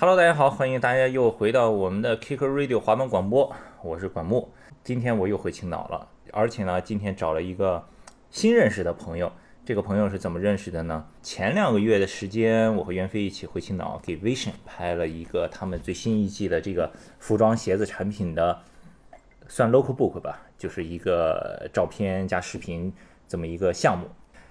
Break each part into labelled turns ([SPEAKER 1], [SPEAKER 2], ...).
[SPEAKER 1] Hello，大家好，欢迎大家又回到我们的 Kicker Radio 滑板广播，我是管木。今天我又回青岛了，而且呢，今天找了一个新认识的朋友。这个朋友是怎么认识的呢？前两个月的时间，我和袁飞一起回青岛，给 Vision 拍了一个他们最新一季的这个服装鞋子产品的，算 local book 吧，就是一个照片加视频这么一个项目。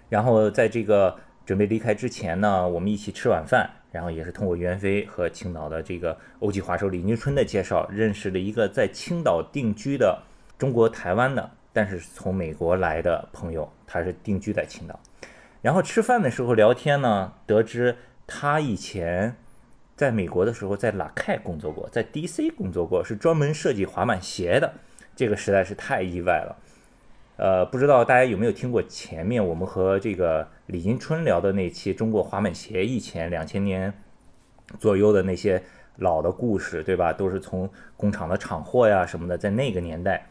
[SPEAKER 1] 然后在这个准备离开之前呢，我们一起吃晚饭。然后也是通过袁飞和青岛的这个欧记滑手李宁春的介绍，认识了一个在青岛定居的中国台湾的，但是从美国来的朋友，他是定居在青岛。然后吃饭的时候聊天呢，得知他以前在美国的时候在拉凯工作过，在 DC 工作过，是专门设计滑板鞋的。这个实在是太意外了。呃，不知道大家有没有听过前面我们和这个。李金春聊的那期中国滑板鞋以前两千年左右的那些老的故事，对吧？都是从工厂的厂货呀什么的，在那个年代，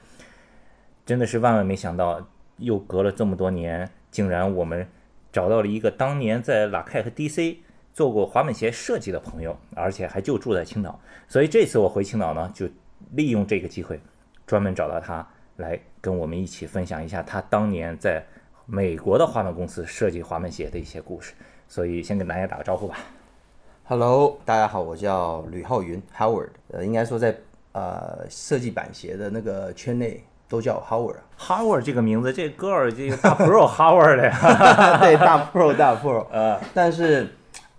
[SPEAKER 1] 真的是万万没想到，又隔了这么多年，竟然我们找到了一个当年在拉凯和 DC 做过滑板鞋设计的朋友，而且还就住在青岛。所以这次我回青岛呢，就利用这个机会，专门找到他来跟我们一起分享一下他当年在。美国的滑板公司设计滑板鞋的一些故事，所以先跟大家打个招呼吧。
[SPEAKER 2] Hello，大家好，我叫吕浩云 Howard。呃，应该说在呃设计板鞋的那个圈内都叫 Howard。
[SPEAKER 1] Howard 这个名字，这个儿这个大 Pro Howard 的，
[SPEAKER 2] 对，大 Pro 大 Pro。呃，但是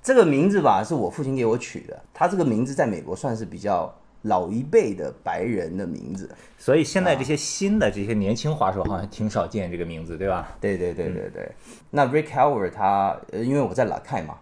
[SPEAKER 2] 这个名字吧，是我父亲给我取的。他这个名字在美国算是比较。老一辈的白人的名字，
[SPEAKER 1] 所以现在这些新的这些年轻滑手好像挺少见这个名字，对吧？
[SPEAKER 2] 对对对对对。那 Rick Howard 他，呃，因为我在拉凯嘛，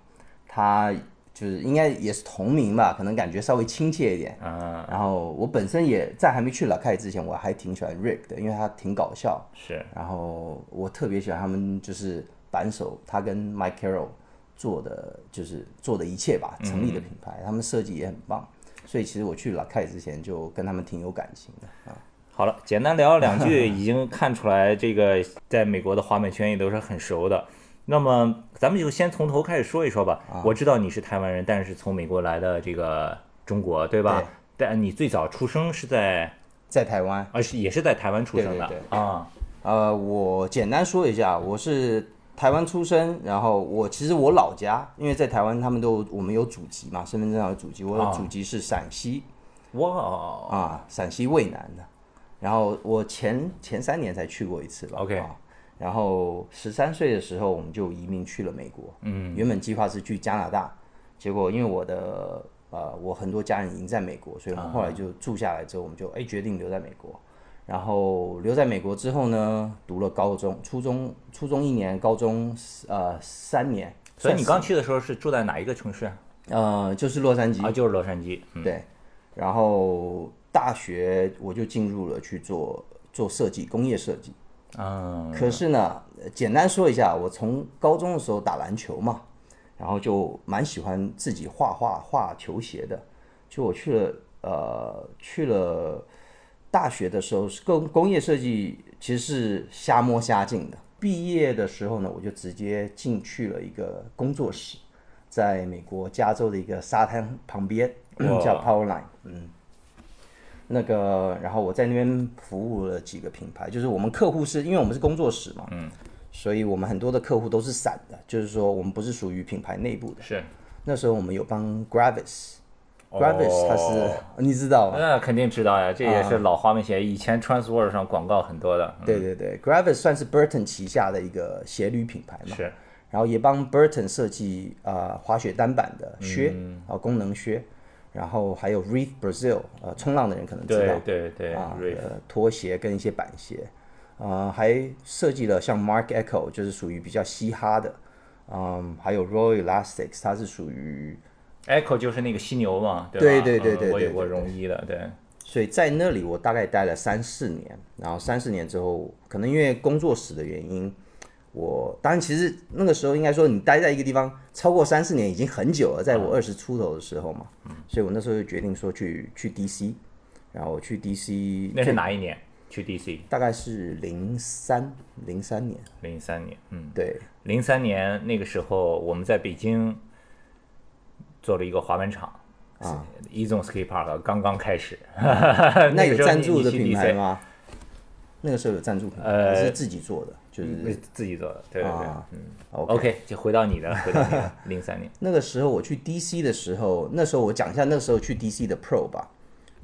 [SPEAKER 2] 他就是应该也是同名吧，可能感觉稍微亲切一点。嗯。然后我本身也在还没去拉凯之前，我还挺喜欢 Rick 的，因为他挺搞笑。
[SPEAKER 1] 是。
[SPEAKER 2] 然后我特别喜欢他们就是板手，他跟 Mike Carroll 做的就是做的一切吧，成立的品牌，他们设计也很棒。所以其实我去拉凯之前就跟他们挺有感情的啊。
[SPEAKER 1] 好了，简单聊两句，已经看出来这个在美国的滑板圈也都是很熟的。那么咱们就先从头开始说一说吧。我知道你是台湾人，但是从美国来的这个中国，对吧？但你最早出生是在
[SPEAKER 2] 在台湾，
[SPEAKER 1] 而是也是在台湾出生的
[SPEAKER 2] 啊。呃，我简单说一下，我是。台湾出生，然后我其实我老家，因为在台湾他们都我们有祖籍嘛，身份证上有祖籍，我的祖籍是陕西，
[SPEAKER 1] 哇。
[SPEAKER 2] 啊，陕西渭南的，然后我前前三年才去过一次吧
[SPEAKER 1] ，OK，
[SPEAKER 2] 然后十三岁的时候我们就移民去了美国，嗯，原本计划是去加拿大，结果因为我的呃我很多家人已经在美国，所以我们后来就住下来之后，我们就哎决定留在美国。然后留在美国之后呢，读了高中、初中、初中一年，高中呃三年。
[SPEAKER 1] 所以你刚去的时候是住在哪一个城市？
[SPEAKER 2] 呃，就是洛杉矶
[SPEAKER 1] 啊，就是洛杉矶。
[SPEAKER 2] 对。然后大学我就进入了去做做设计，工业设计。嗯。可是呢，简单说一下，我从高中的时候打篮球嘛，然后就蛮喜欢自己画画画球鞋的。就我去了呃去了。大学的时候是工工业设计，其实是瞎摸瞎进的。毕业的时候呢，我就直接进去了一个工作室，在美国加州的一个沙滩旁边，叫 Powerline。嗯，那个，然后我在那边服务了几个品牌，就是我们客户是因为我们是工作室嘛，嗯，所以我们很多的客户都是散的，就是说我们不是属于品牌内部的。
[SPEAKER 1] 是，
[SPEAKER 2] 那时候我们有帮 Gravis。Gravis，它是你知道吗？
[SPEAKER 1] 那肯定知道呀，这也是老滑板鞋，以前 Transworld 上广告很多的。
[SPEAKER 2] 对对对，Gravis 算是 Burton 旗下的一个鞋履品牌嘛。
[SPEAKER 1] 是。
[SPEAKER 2] 然后也帮 Burton 设计啊滑雪单板的靴啊功能靴，然后还有 Reef Brazil，呃冲浪的人可能知道。
[SPEAKER 1] 对对对。
[SPEAKER 2] 啊，拖鞋跟一些板鞋，啊还设计了像 Mark Echo，就是属于比较嘻哈的，嗯，还有 Royal Elastics，它是属于。
[SPEAKER 1] Echo 就是那个犀牛嘛，
[SPEAKER 2] 对对对对，
[SPEAKER 1] 我有过绒衣的，对。
[SPEAKER 2] 所以在那里我大概待了三四年，然后三四年之后，可能因为工作室的原因，我当然其实那个时候应该说你待在一个地方超过三四年已经很久了，在我二十出头的时候嘛，嗯所以我那时候就决定说去去 DC，然后去 DC。
[SPEAKER 1] 那是哪一年去 DC？
[SPEAKER 2] 大概是零三零三年。
[SPEAKER 1] 零三年，嗯，
[SPEAKER 2] 对，
[SPEAKER 1] 零三年那个时候我们在北京。做了一个滑板场，
[SPEAKER 2] 啊，
[SPEAKER 1] 一中 skate park 刚刚开始，
[SPEAKER 2] 那有
[SPEAKER 1] 个
[SPEAKER 2] 赞助的品牌吗？那个时候有赞助品牌，
[SPEAKER 1] 呃
[SPEAKER 2] 是自己做的？就是
[SPEAKER 1] 自己做的，对对对，
[SPEAKER 2] 啊
[SPEAKER 1] 嗯。OK，OK，就回到你的，回到你的 零三年，
[SPEAKER 2] 那个时候我去 DC 的时候，那时候我讲一下那时候去 DC 的 Pro 吧，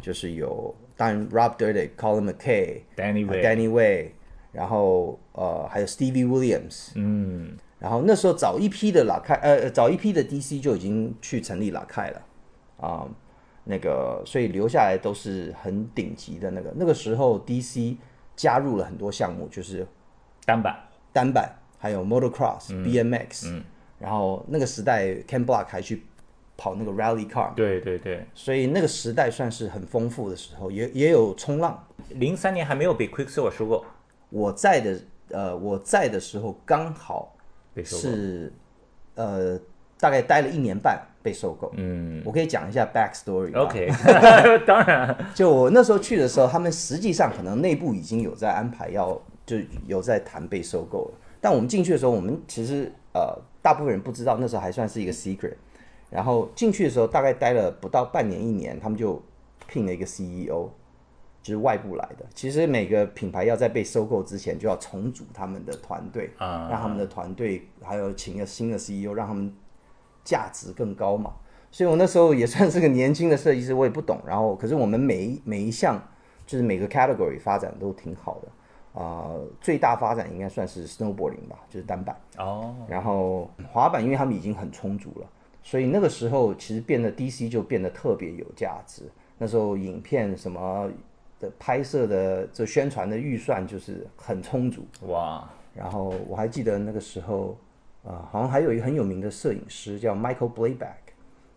[SPEAKER 2] 就是有当然 Rob Dyrdek、Colin McKay、
[SPEAKER 1] Danny
[SPEAKER 2] Way，Danny Way，然后呃还有 Stevie Williams，
[SPEAKER 1] 嗯，
[SPEAKER 2] 然后那时候早一批的拉开，呃早一批的 DC 就已经去成立拉开了啊、那个所以留下来都是很顶级的那个。那个时候 DC 加入了很多项目，就是
[SPEAKER 1] 单板，
[SPEAKER 2] 单板，还有 Motocross、BMX，
[SPEAKER 1] 嗯。
[SPEAKER 2] 然后那个时代 Ken Block 还去跑那个 Rally Car，
[SPEAKER 1] 对对对，
[SPEAKER 2] 所以那个时代算是很丰富的时候，也也有冲浪。
[SPEAKER 1] 零三年还没有被 Quicksilver 收购，
[SPEAKER 2] 我在的呃我在的时候刚好
[SPEAKER 1] 被收购，
[SPEAKER 2] 是呃大概待了一年半被收购。
[SPEAKER 1] 嗯
[SPEAKER 2] 我可以讲一下 back story。
[SPEAKER 1] ，OK，当然，
[SPEAKER 2] 就我那时候去的时候，他们实际上可能内部已经有在安排要，就有在谈被收购了。但我们进去的时候，我们其实呃大部分人不知道，那时候还算是一个 secret。然后进去的时候，大概待了不到半年一年，他们就聘了一个 CEO，就是外部来的。其实每个品牌要在被收购之前，就要重组他们的团队，
[SPEAKER 1] 啊
[SPEAKER 2] 让他们的团队还有请一个新的 CEO，让他们价值更高嘛。所以我那时候也算是个年轻的设计师，我也不懂。然后，可是我们每一每一项就是每个 category 发展都挺好的。啊、最大发展应该算是 snowboarding 吧，就是单板。
[SPEAKER 1] 哦，
[SPEAKER 2] 然后滑板，因为他们已经很充足了，所以那个时候其实变得 DC 就变得特别有价值。那时候影片什么的拍摄的这宣传的预算就是很充足。
[SPEAKER 1] 哇，
[SPEAKER 2] 然后我还记得那个时候，啊、好像还有一个很有名的摄影师叫 Michael Blayback，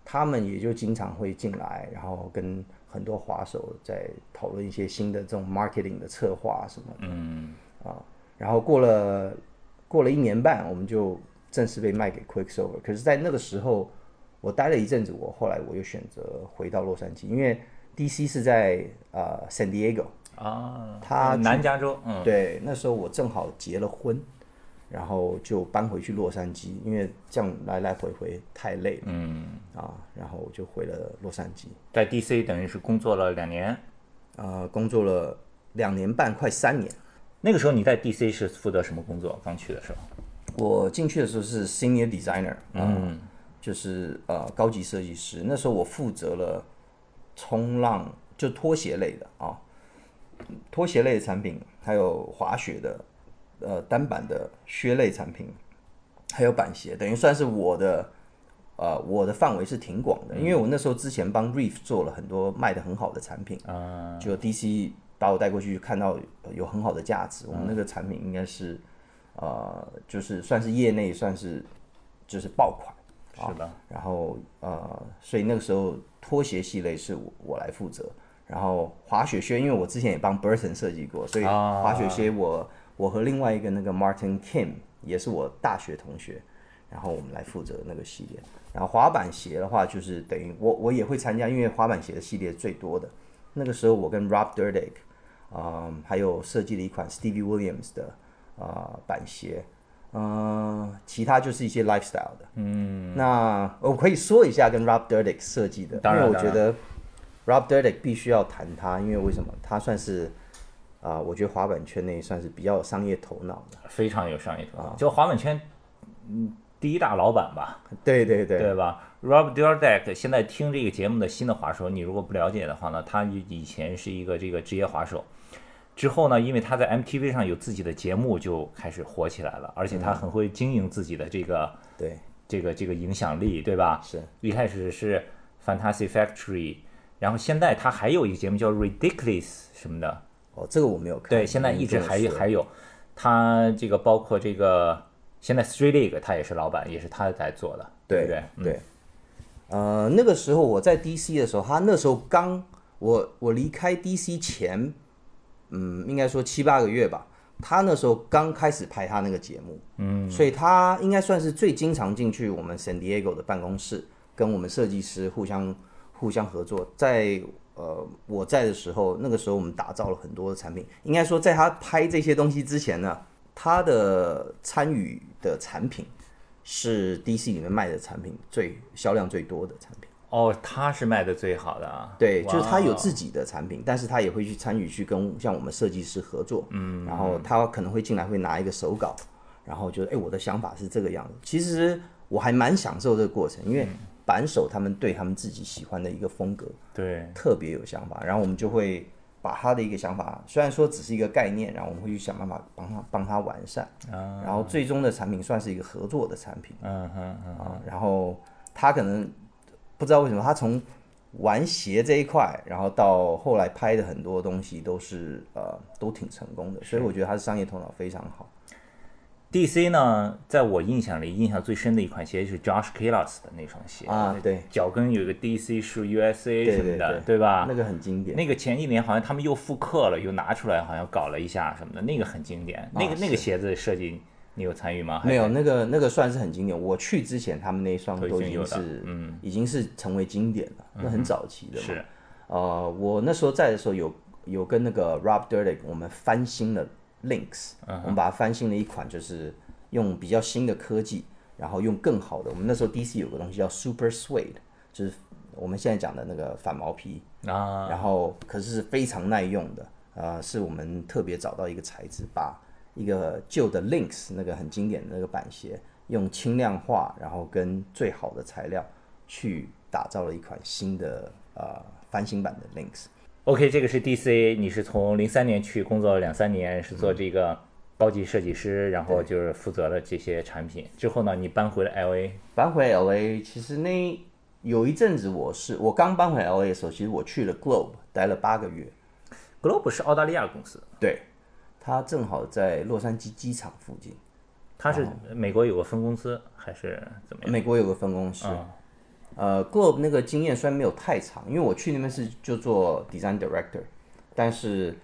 [SPEAKER 2] 他们也就经常会进来，然后跟很多滑手在讨论一些新的这种 marketing 的策划什么的。
[SPEAKER 1] 嗯，
[SPEAKER 2] 啊，然后过了过了一年半，我们就正式被卖给 Quicksilver。可是，在那个时候，我待了一阵子，我后来我又选择回到洛杉矶，因为 DC 是在呃 San Diego，
[SPEAKER 1] 啊，
[SPEAKER 2] 他
[SPEAKER 1] 南加州，嗯，
[SPEAKER 2] 对，那时候我正好结了婚，然后就搬回去洛杉矶，因为这样来来回回太累了
[SPEAKER 1] 嗯，
[SPEAKER 2] 啊，然后我就回了洛杉矶，
[SPEAKER 1] 在 DC 等于是工作了两年，
[SPEAKER 2] 呃，工作了两年半，快三年。
[SPEAKER 1] 那个时候你在 DC 是负责什么工作？刚去的时候，
[SPEAKER 2] 我进去的时候是 senior designer，嗯，就是呃高级设计师。那时候我负责了冲浪，就拖鞋类的啊，拖鞋类的产品，还有滑雪的，呃单板的靴类产品，还有板鞋，等于算是我的。呃，我的范围是挺广的，因为我那时候之前帮 Reef 做了很多卖的很好的产品，
[SPEAKER 1] 啊，
[SPEAKER 2] 就 DC 把我带过去，看到有很好的价值。我们那个产品应该是，呃，就是算是业内算是就是爆款，
[SPEAKER 1] 是的，
[SPEAKER 2] 然后呃，所以那个时候拖鞋系列是我我来负责，然后滑雪靴，因为我之前也帮 Burton 设计过，所以
[SPEAKER 1] 啊
[SPEAKER 2] 滑雪靴我我和另外一个那个 Martin Kim 也是我大学同学，然后我们来负责那个系列。然后滑板鞋的话，就是等于我我也会参加，因为滑板鞋的系列最多的。那个时候我跟 Rob Dyrdek，嗯，还有设计了一款 Stevie Williams 的呃板鞋，嗯、其他就是一些 lifestyle 的。嗯，那我可以说一下跟 Rob Dyrdek 设计的，因
[SPEAKER 1] 当然
[SPEAKER 2] 为我觉得 Rob Dyrdek 必须要谈他，因为为什么？他算是啊、我觉得滑板圈内算是比较有商业头脑的。
[SPEAKER 1] 非常有商业头脑，就滑板圈，嗯，第一大老板吧，
[SPEAKER 2] 对对对，
[SPEAKER 1] 对吧？Rob Dyrdek 现在听这个节目的新的滑手，你如果不了解的话呢，他以以前是一个这个职业滑手，之后呢，因为他在 MTV 上有自己的节目，就开始火起来了，而且他很会经营自己的这个、
[SPEAKER 2] 对
[SPEAKER 1] 这个这个影响力，对吧？
[SPEAKER 2] 是
[SPEAKER 1] 一开始是 Fantasy Factory，然后现在他还有一个节目叫 Ridiculous 什么的，
[SPEAKER 2] 哦，这个我没有看。
[SPEAKER 1] 对，现在一直还还有，他这个包括这个现在 Street League 他也是老板，也是他在做的，对不
[SPEAKER 2] 对
[SPEAKER 1] 对？嗯
[SPEAKER 2] 对，呃，那个时候我在 DC 的时候，他那时候刚我我离开 DC 前，嗯，应该说七八个月吧。他那时候刚开始拍他那个节目，嗯，所以他应该算是最经常进去我们 San Diego 的办公室，跟我们设计师互相互相合作。在呃我在的时候，那个时候我们打造了很多的产品。应该说，在他拍这些东西之前呢，他的参与的产品是 DC 里面卖的产品最销量最多的产品。
[SPEAKER 1] 哦，他是卖的最好的啊。
[SPEAKER 2] 对，就是他有自己的产品，但是他也会去参与去跟像我们设计师合作。
[SPEAKER 1] 嗯，
[SPEAKER 2] 然后他可能会进来会拿一个手稿，然后就哎我的想法是这个样子。其实我还蛮享受这个过程，因为板手他们对他们自己喜欢的一个风格，
[SPEAKER 1] 对，
[SPEAKER 2] 特别有想法，然后我们就会。把他的一个想法，虽然说只是一个概念，然后我们会去想办法帮他帮他完善，然后最终的产品算是一个合作的产品，
[SPEAKER 1] 嗯哼啊，
[SPEAKER 2] 然后他可能不知道为什么，他从玩鞋这一块，然后到后来拍的很多东西都是呃都挺成功的，所以我觉得他的商业头脑非常好。
[SPEAKER 1] D.C. 呢，在我印象里，印象最深的一款鞋就是 Josh Kalas 的那双鞋
[SPEAKER 2] 啊，对，
[SPEAKER 1] 脚跟有个 D.C. 是 U.S.A. 什么的，
[SPEAKER 2] 对
[SPEAKER 1] 吧？
[SPEAKER 2] 那个很经典。
[SPEAKER 1] 那个前几年好像他们又复刻了，又拿出来，好像搞了一下什么的，那个很经典。那个那个鞋子设计，你有参与吗？
[SPEAKER 2] 没有，那个那个算是很经典。我去之前，他们那一双都已经是，
[SPEAKER 1] 嗯，
[SPEAKER 2] 已经是成为经典了，那很早期的。
[SPEAKER 1] 是，
[SPEAKER 2] 呃，我那时候在的时候，有有跟那个 Rob Durdick 我们翻新了 Links，我们把它翻新了一款，就是。用比较新的科技，然后用更好的。我们那时候 DC 有个东西叫 Super Suede，就是我们现在讲的那个反毛皮
[SPEAKER 1] 啊。
[SPEAKER 2] 然后可是是非常耐用的，呃，是我们特别找到一个材质，把一个旧的 Links 那个很经典的那个板鞋，用轻量化，然后跟最好的材料去打造了一款新的呃翻新版的 Links。
[SPEAKER 1] OK，这个是 DC，你是从零三年去工作了两三年，是做这个。高级设计师，然后就是负责了这些产品。之后呢，你搬回了 L A。
[SPEAKER 2] 搬回 L A，其实那有一阵子，我是我刚搬回 L A 的时候，其实我去了 Globe，待了八个月。
[SPEAKER 1] Globe 是澳大利亚公司，
[SPEAKER 2] 对，它正好在洛杉矶机场附近。
[SPEAKER 1] 他是美国有个分公司还是怎么样？
[SPEAKER 2] 美国有个分公司。呃，Globe 那个经验虽然没有太长，因为我去那边是就做 Design Director，但是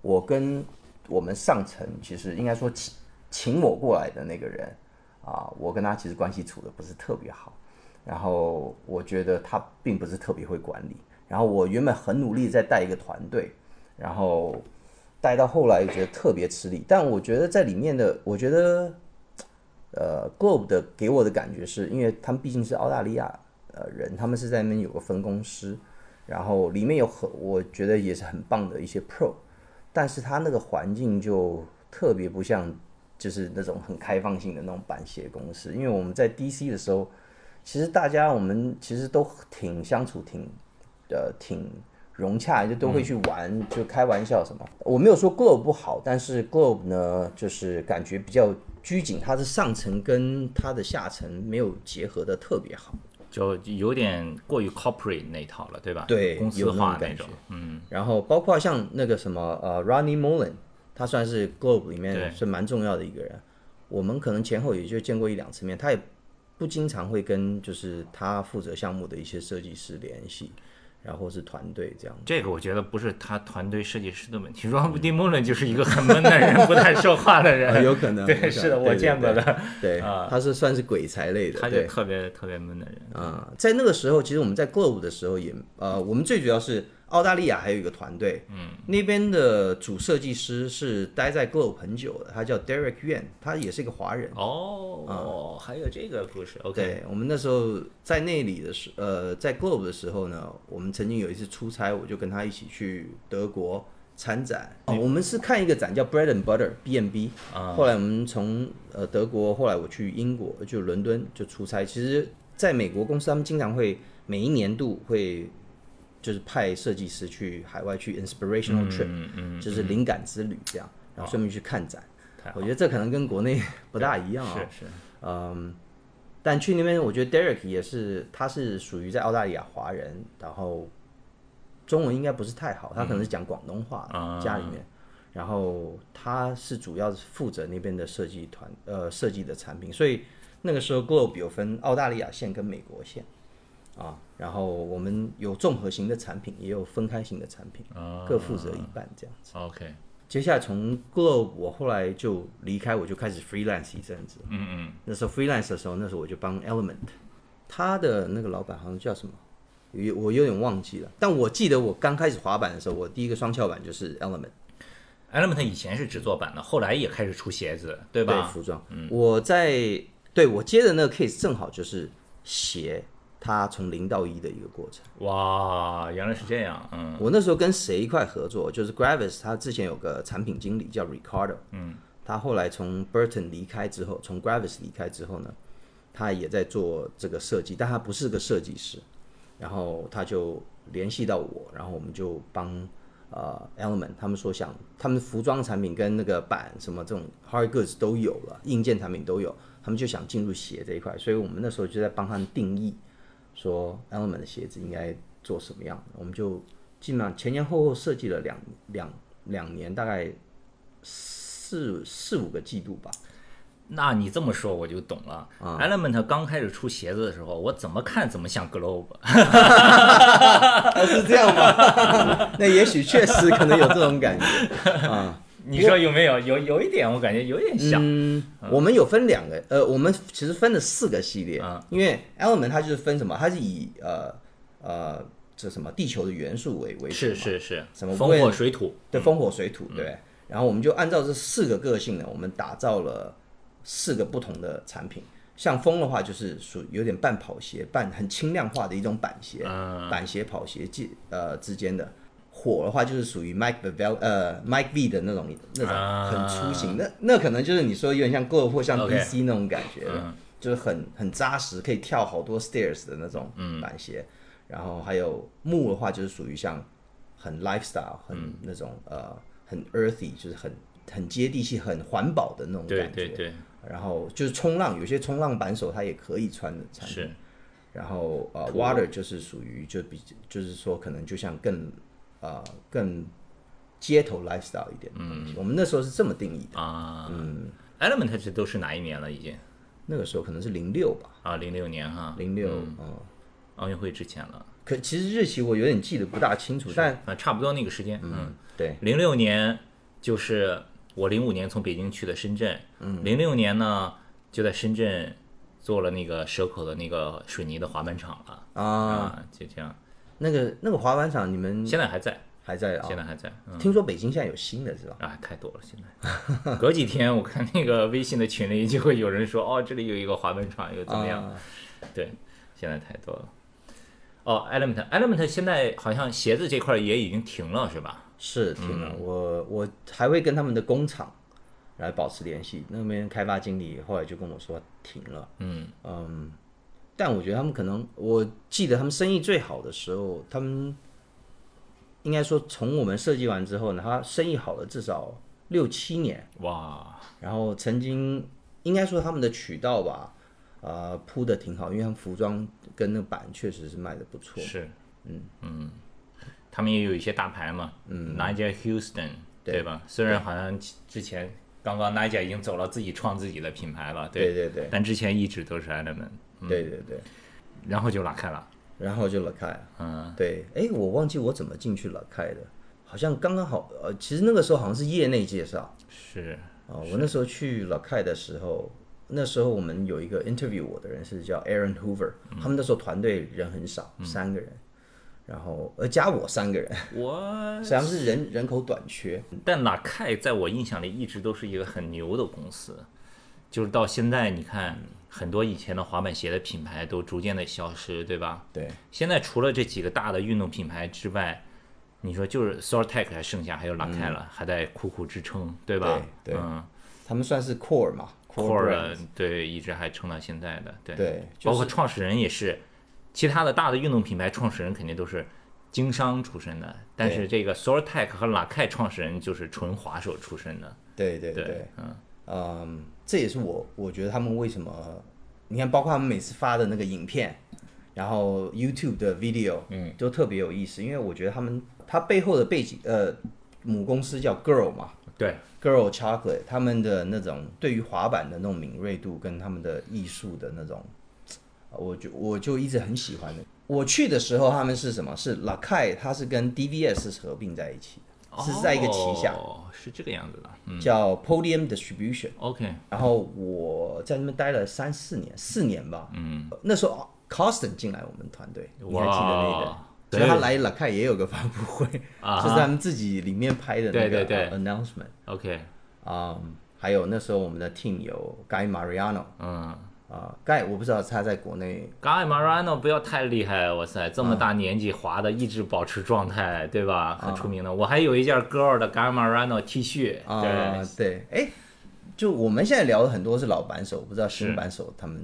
[SPEAKER 2] 我跟我们上层其实应该说请请我过来的那个人啊，我跟他其实关系处的不是特别好，然后我觉得他并不是特别会管理，然后我原本很努力在带一个团队，然后带到后来又觉得特别吃力，但我觉得在里面的，我觉得呃，Globe 的给我的感觉是因为他们毕竟是澳大利亚呃人，他们是在那边有个分公司，然后里面有很我觉得也是很棒的一些 Pro。但是他那个环境就特别不像，就是那种很开放性的那种板鞋公司。因为我们在 DC 的时候，其实大家我们其实都挺相处，挺呃挺融洽，就都会去玩，就开玩笑什么。我没有说 Globe 不好，但是 Globe 呢，就是感觉比较拘谨，它的上层跟它的下层没有结合的特别好。
[SPEAKER 1] 就有点过于 corporate 那套了，对吧？
[SPEAKER 2] 对，
[SPEAKER 1] 公司化
[SPEAKER 2] 那
[SPEAKER 1] 种。嗯，
[SPEAKER 2] 然后包括像那个什么呃，Ronnie Mullen，他算是 Globe 里面是蛮重要的一个人。我们可能前后也就见过一两次面，他也不经常会跟就是他负责项目的一些设计师联系。然后是团队这样，
[SPEAKER 1] 这个我觉得不是他团队设计师的问题。Rob d i m o n 就是一个很闷的人，不太说话的人，
[SPEAKER 2] 有可能。
[SPEAKER 1] 对，是的，我见过的。
[SPEAKER 2] 对
[SPEAKER 1] 啊，
[SPEAKER 2] 他是算是鬼才类的，
[SPEAKER 1] 他就特别特别闷的人
[SPEAKER 2] 啊。在那个时候，其实我们在 Globe 的时候也呃，我们最主要是。澳大利亚还有一个团队，
[SPEAKER 1] 嗯，
[SPEAKER 2] 那边的主设计师是待在 Globe 很久的，他叫 Derek Yuan，他也是一个华人。
[SPEAKER 1] 哦哦，还有这个故事。OK，
[SPEAKER 2] 对我们那时候在那里的时，呃，在 Globe 的时候呢，我们曾经有一次出差，我就跟他一起去德国参展。哦，我们是看一个展叫 Bread and Butter B&B，后来我们从呃德国，后来我去英国，就伦敦就出差。其实，在美国公司，他们经常会每一年度会。就是派设计师去海外去 inspirational trip，就是灵感之旅这样，然后顺便去看展。我觉得这可能跟国内不大一样啊。
[SPEAKER 1] 是是。
[SPEAKER 2] 嗯，但去那边，我觉得 Derek 也是，他是属于在澳大利亚华人，然后中文应该不是太好，他可能是讲广东话，家里面。然后他是主要是负责那边的设计团，呃，设计的产品。所以那个时候 Globe 有分澳大利亚线跟美国线。啊，然后我们有综合型的产品，也有分开型的产品，各负责一半这样子。
[SPEAKER 1] OK，
[SPEAKER 2] 接下来从 Globe，我后来就离开，我就开始 freelance 一阵子。
[SPEAKER 1] 嗯嗯。
[SPEAKER 2] 那时候 freelance 的时候，那时候我就帮 Element，他的那个老板好像叫什么，有我有点忘记了。但我记得我刚开始滑板的时候，我第一个双翘板就是 Element。
[SPEAKER 1] Element 以前是只做板的，后来也开始出鞋子，对吧？
[SPEAKER 2] 对，服装。嗯我在对我接的那个 case 正好就是鞋。它从零到一的一个过程。
[SPEAKER 1] 哇，原来是这样。嗯，
[SPEAKER 2] 我那时候跟谁一块合作？就是 Gravis，他之前有个产品经理叫 Ricardo。
[SPEAKER 1] 嗯，
[SPEAKER 2] 他后来从 Burton 离开之后，从 Gravis 离开之后呢，他也在做这个设计，但他不是个设计师。然后他就联系到我，然后我们就帮呃 Element，他们说想他们服装产品跟那个板什么这种 hard goods 都有了，硬件产品都有，他们就想进入鞋这一块，所以我们那时候就在帮他们定义，说 Element 的鞋子应该做什么样，我们就基本上前前后后设计了两两两年，大概四四五个季度吧。
[SPEAKER 1] 那你这么说我就懂了。Element 刚开始出鞋子的时候，我怎么看怎么像 Globe，
[SPEAKER 2] 是这样吗？那也许确实可能有这种感觉啊。
[SPEAKER 1] 你说有没有？有有一点，我感觉有点像。
[SPEAKER 2] 嗯，我们有分两个，呃，我们其实分了四个系列。因为 Element 它就是分什么？它是以呃呃这什么地球的元素为为主
[SPEAKER 1] 是是是。
[SPEAKER 2] 什么
[SPEAKER 1] 风火水土？
[SPEAKER 2] 对，风火水土对。然后我们就按照这四个个性呢，我们打造了。四个不同的产品，像风的话就是属有点半跑鞋、半很轻量化的一种板鞋，板鞋、跑鞋之呃之间的。火的话就是属于 Mike Vel 呃 Mike V 的那种那种很粗型，那那可能就是你说有点像 Go 或像 DC 那种感觉的，就是很很扎实，可以跳好多 stairs 的那种板鞋。然后还有木的话就是属于像很 lifestyle 很那种呃很 earthy，就是很很接地气、很环保的那种感
[SPEAKER 1] 觉。对对对。
[SPEAKER 2] 然后就是冲浪，有些冲浪板手他也可以穿的产品。
[SPEAKER 1] 是。
[SPEAKER 2] 然后呃，water 就是属于就比就是说可能就像更呃更街头 lifestyle 一点的东西。我们那时候是这么定义的
[SPEAKER 1] 啊。嗯。Element 这都是哪一年了？已经？
[SPEAKER 2] 那个时候可能是零六吧。
[SPEAKER 1] 啊，零六年哈。
[SPEAKER 2] 零六，嗯。
[SPEAKER 1] 奥运会之前了。
[SPEAKER 2] 可其实日期我有点记得不大清楚，但
[SPEAKER 1] 啊差不多那个时间。嗯，
[SPEAKER 2] 对。
[SPEAKER 1] 零六年就是。我零五年从北京去的深圳，嗯零六年呢就在深圳做了那个蛇口的那个水泥的滑板厂了啊，就这样。
[SPEAKER 2] 那个那个滑板厂你们
[SPEAKER 1] 现在还在？
[SPEAKER 2] 还在啊？
[SPEAKER 1] 现在还在。
[SPEAKER 2] 听说北京现在有新的是吧？
[SPEAKER 1] 啊，太多了，现在 隔几天我看那个微信的群里就会有人说哦，这里有一个滑板厂又怎么样？对，现在太多了。哦，Element，Element 现在好像鞋子这块也已经停了是吧？
[SPEAKER 2] 是停了，我我还会跟他们的工厂来保持联系。那边开发经理后来就跟我说停了。嗯嗯，但我觉得他们可能，我记得他们生意最好的时候，他们应该说从我们设计完之后呢，他生意好了至少六七年。
[SPEAKER 1] 哇！
[SPEAKER 2] 然后曾经应该说他们的渠道吧，呃，铺的挺好，因为他们服装跟那板确实是卖的不错。
[SPEAKER 1] 是，
[SPEAKER 2] 嗯
[SPEAKER 1] 嗯。他们也有一些大牌嘛，嗯，Nigel Houston，对吧？虽然好像之前刚刚 Nigel 已经走了，自己创自己的品牌了，
[SPEAKER 2] 对对对。
[SPEAKER 1] 但之前一直都是 Element，
[SPEAKER 2] 对对对。
[SPEAKER 1] 然后就拉开了，
[SPEAKER 2] 然后就拉开，嗯，对。哎，我忘记我怎么进去拉开的，好像刚刚好，呃，其实那个时候好像是业内介绍，
[SPEAKER 1] 是
[SPEAKER 2] 哦，我那时候去拉开的时候，那时候我们有一个 interview 我的人是叫 Aaron Hoover，他们那时候团队人很少，三个人。然后，呃加我三个人，
[SPEAKER 1] 我
[SPEAKER 2] 实际上是人人口短缺。
[SPEAKER 1] 但拉开在我印象里一直都是一个很牛的公司，就是到现在你看，很多以前的滑板鞋的品牌都逐渐的消失，对吧？
[SPEAKER 2] 对。
[SPEAKER 1] 现在除了这几个大的运动品牌之外，你说就是 Sortec 还剩下还有拉凯了，还在苦苦支撑，对吧？
[SPEAKER 2] 对。嗯，他们算是 core 嘛
[SPEAKER 1] ，core 对，一直还撑到现在的，对。
[SPEAKER 2] 对。
[SPEAKER 1] 包括创始人也是。其他的大的运动品牌创始人肯定都是经商出身的，但是这个 Sortec 和 l a k 创始人就是纯滑手出身的。
[SPEAKER 2] 对对对，嗯嗯，这也是我我觉得他们为什么，你看，包括他们每次发的那个影片，然后 YouTube 的 video，嗯，都特别有意思，因为我觉得他们他背后的背景，呃，母公司叫 Girl 嘛，
[SPEAKER 1] 对
[SPEAKER 2] ，Girl Chocolate，他们的那种对于滑板的那种敏锐度跟他们的艺术的那种。我就我就一直很喜欢的。我去的时候，他们是什么？是 l a k a i 它是跟 DVS 合并在一起的，是在一个旗下。
[SPEAKER 1] 哦，是这个样子的。
[SPEAKER 2] 叫 Podium Distribution。
[SPEAKER 1] OK。
[SPEAKER 2] 然后我在那边待了三四年，四年吧。嗯。那时候 Costin 进来我们团队，你还记得那个？所以他来 k a 也有个发布会，就是他们自己里面拍的那个 announcement。
[SPEAKER 1] OK。
[SPEAKER 2] 啊，还有那时候我们的 team 有 Guy Mariano。嗯。啊，盖我不知道他在国内。
[SPEAKER 1] Guy Marano 不要太厉害，哇塞，这么大年纪滑的一直保持状态，对吧？很出名的。我还有一件 Girl 的 Guy Marano T 恤。
[SPEAKER 2] 啊，对，哎，就我们现在聊的很多是老板手，不知道新板手他们。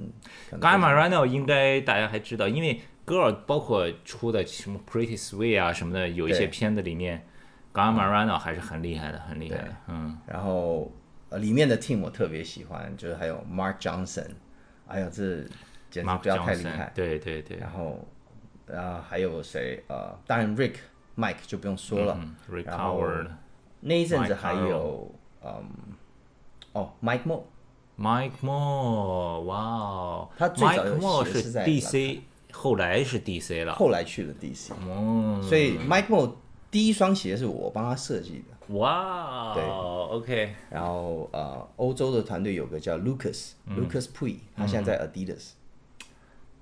[SPEAKER 1] Guy Marano 应该大家还知道，因为 Girl 包括出的什么 Pretty Sweet 啊什么的，有一些片子里面，Guy Marano 还是很厉害的，很厉害的。嗯。
[SPEAKER 2] 然后呃，里面的 Team 我特别喜欢，就是还有 Mark Johnson。哎呀，这简直不要太厉害！
[SPEAKER 1] 对对对。
[SPEAKER 2] 然后，啊，还有谁？呃，当然 Rick、Mike 就不用说了。
[SPEAKER 1] Rick Howard。
[SPEAKER 2] 那一阵子还有，嗯，哦，Mike Moore。
[SPEAKER 1] Mike Moore，哇哦！
[SPEAKER 2] 他最早
[SPEAKER 1] 是 DC，后来是 DC 了。
[SPEAKER 2] 后来去了 DC。哦。所以 Mike Moore 第一双鞋是我帮他设计的。
[SPEAKER 1] 哇，
[SPEAKER 2] 对
[SPEAKER 1] ，OK。
[SPEAKER 2] 然后呃，欧洲的团队有个叫 Lucas，Lucas Pui，他现在在 Adidas。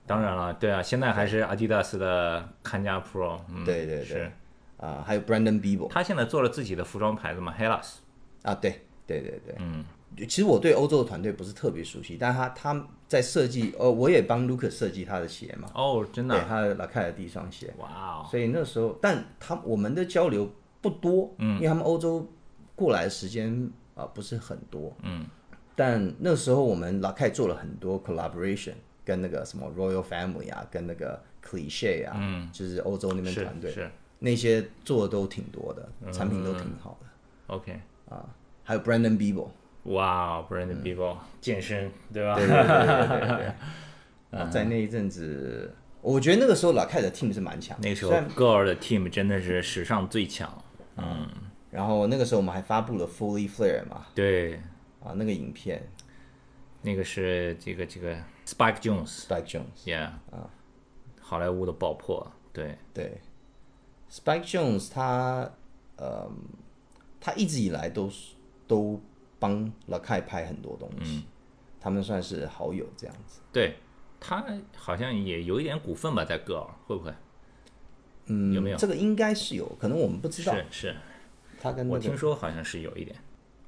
[SPEAKER 1] 当然了，对啊，现在还是 Adidas 的看家 Pro。
[SPEAKER 2] 对对对。
[SPEAKER 1] 是。
[SPEAKER 2] 啊，还有 Brandon Bieber，
[SPEAKER 1] 他现在做了自己的服装牌子嘛，Hellas。
[SPEAKER 2] 啊，对对对对。嗯。其实我对欧洲的团队不是特别熟悉，但他他在设计，呃，我也帮 Lucas 设计他的鞋嘛。
[SPEAKER 1] 哦，真的。
[SPEAKER 2] 对，他的拉开的第一双鞋。
[SPEAKER 1] 哇哦。
[SPEAKER 2] 所以那时候，但他我们的交流。不多，嗯，因为他们欧洲过来的时间啊不是很多，嗯，但那时候我们老开做了很多 collaboration，跟那个什么 Royal Family 啊，跟那个 Cliche 啊，嗯，就是欧洲那边团队，
[SPEAKER 1] 是
[SPEAKER 2] 那些做的都挺多的，产品都挺好的
[SPEAKER 1] ，OK，
[SPEAKER 2] 啊，还有 Brandon Bieber，
[SPEAKER 1] 哇，Brandon Bieber 健身对吧？
[SPEAKER 2] 对对对对对，啊，在那一阵子，我觉得那个时候老开的 team 是蛮强，
[SPEAKER 1] 那个时候 Girl 的 team 真的是史上最强。嗯，
[SPEAKER 2] 然后那个时候我们还发布了 Fully Flare 嘛？
[SPEAKER 1] 对，
[SPEAKER 2] 啊，那个影片，
[SPEAKER 1] 那个是这个这个 Spike
[SPEAKER 2] Jones，Spike
[SPEAKER 1] Jones，Yeah，啊，好莱坞的爆破，对。
[SPEAKER 2] 对，Spike Jones 他呃，他一直以来都是都帮 l a k a i 拍很多东西，他们算是好友这样子。
[SPEAKER 1] 对。他好像也有一点股份吧，在歌尔会不会？
[SPEAKER 2] 嗯，
[SPEAKER 1] 有没有
[SPEAKER 2] 这个应该是有可能我们不知道。
[SPEAKER 1] 是是，
[SPEAKER 2] 他跟
[SPEAKER 1] 我听说好像是有一点。